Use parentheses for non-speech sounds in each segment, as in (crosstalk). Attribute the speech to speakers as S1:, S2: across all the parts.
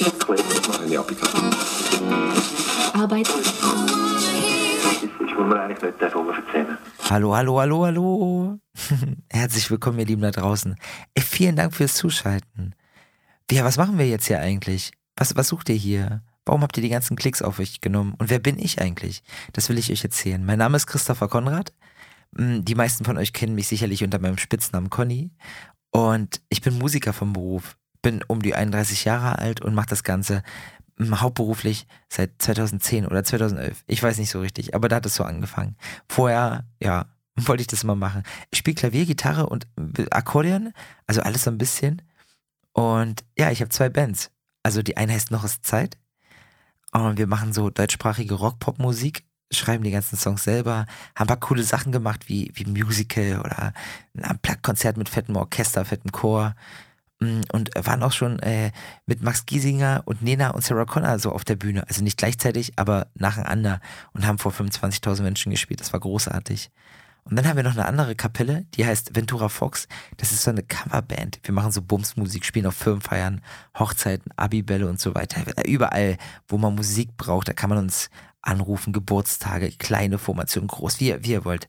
S1: Ich will mir eigentlich nicht darüber erzählen.
S2: Hallo, hallo, hallo, hallo. (laughs) Herzlich willkommen, ihr Lieben da draußen. Ey, vielen Dank fürs Zuschalten. Ja, was machen wir jetzt hier eigentlich? Was, was sucht ihr hier? Warum habt ihr die ganzen Klicks auf euch genommen? Und wer bin ich eigentlich? Das will ich euch erzählen. Mein Name ist Christopher Konrad. Hm, Die meisten von euch kennen mich sicherlich unter meinem Spitznamen Conny. Und ich bin Musiker vom Beruf. Bin um die 31 Jahre alt und mache das Ganze hm, hauptberuflich seit 2010 oder 2011. Ich weiß nicht so richtig, aber da hat es so angefangen. Vorher, ja, (laughs) wollte ich das mal machen. Ich spiele Klavier, Gitarre und äh, Akkordeon, also alles so ein bisschen. Und ja, ich habe zwei Bands. Also die eine heißt Noch ist Zeit. Und wir machen so deutschsprachige Rock-Pop-Musik, schreiben die ganzen Songs selber, haben ein paar coole Sachen gemacht, wie, wie Musical oder ein Plug-Konzert mit fettem Orchester, fettem Chor. Mm, Und waren auch schon äh, mit Max Giesinger und Nena und Sarah Connor so auf der Bühne. Also nicht gleichzeitig, aber nacheinander und haben vor 25.000 Menschen gespielt. Das war großartig. Und dann haben wir noch eine andere Kapelle, die heißt Ventura Fox. Das ist so eine Coverband. Wir machen so Bumsmusik, spielen auf Firmenfeiern, Hochzeiten, Abibälle und so weiter. Überall, wo man Musik braucht, da kann man uns anrufen, Geburtstage, kleine Formation, groß, wie, ihr- wie ihr wollt.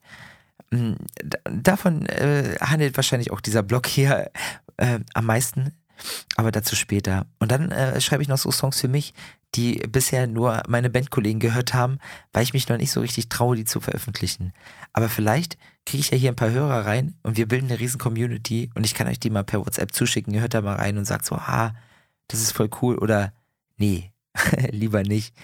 S2: Mm, Davon äh, handelt wahrscheinlich auch dieser Blog hier äh, am meisten, aber dazu später. Und dann äh, schreibe ich noch so Songs für mich, die bisher nur meine Bandkollegen gehört haben, weil ich mich noch nicht so richtig traue, die zu veröffentlichen. Aber vielleicht kriege ich ja hier ein paar Hörer rein und wir bilden eine riesen Community und ich kann euch die mal per WhatsApp zuschicken. Ihr hört da mal rein und sagt so, ha, das ist voll cool oder nee, (laughs) lieber nicht.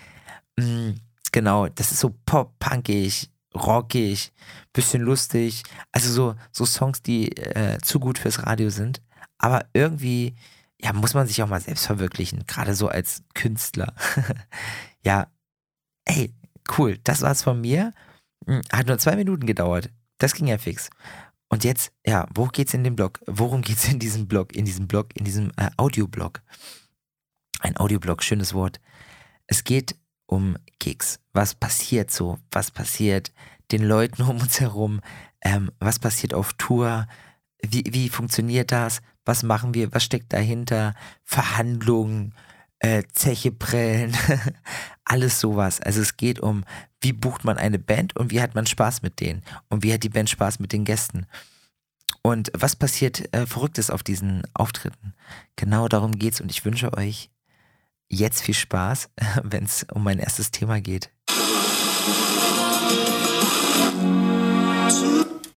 S2: Mm, genau, das ist so pop-punkig, rockig, bisschen lustig. Also so, so Songs, die äh, zu gut fürs Radio sind. Aber irgendwie, ja, muss man sich auch mal selbst verwirklichen, gerade so als Künstler. (laughs) ja, ey, cool, das war's von mir. Hm, Hat nur zwei Minuten gedauert. Das ging ja fix. Und jetzt, ja, wo geht's in dem Blog? Worum geht's in diesem Blog? In diesem Blog, in diesem äh, Audioblog. Ein Audioblog, schönes Wort. Es geht um Gigs. Was passiert so? Was passiert den Leuten um uns herum? Ähm, was passiert auf Tour? Wie, wie funktioniert das? Was machen wir? Was steckt dahinter? Verhandlungen, äh, Zeche (laughs) alles sowas. Also es geht um, wie bucht man eine Band und wie hat man Spaß mit denen? Und wie hat die Band Spaß mit den Gästen? Und was passiert äh, Verrücktes auf diesen Auftritten? Genau darum geht's und ich wünsche euch jetzt viel Spaß, (laughs) wenn es um mein erstes Thema geht.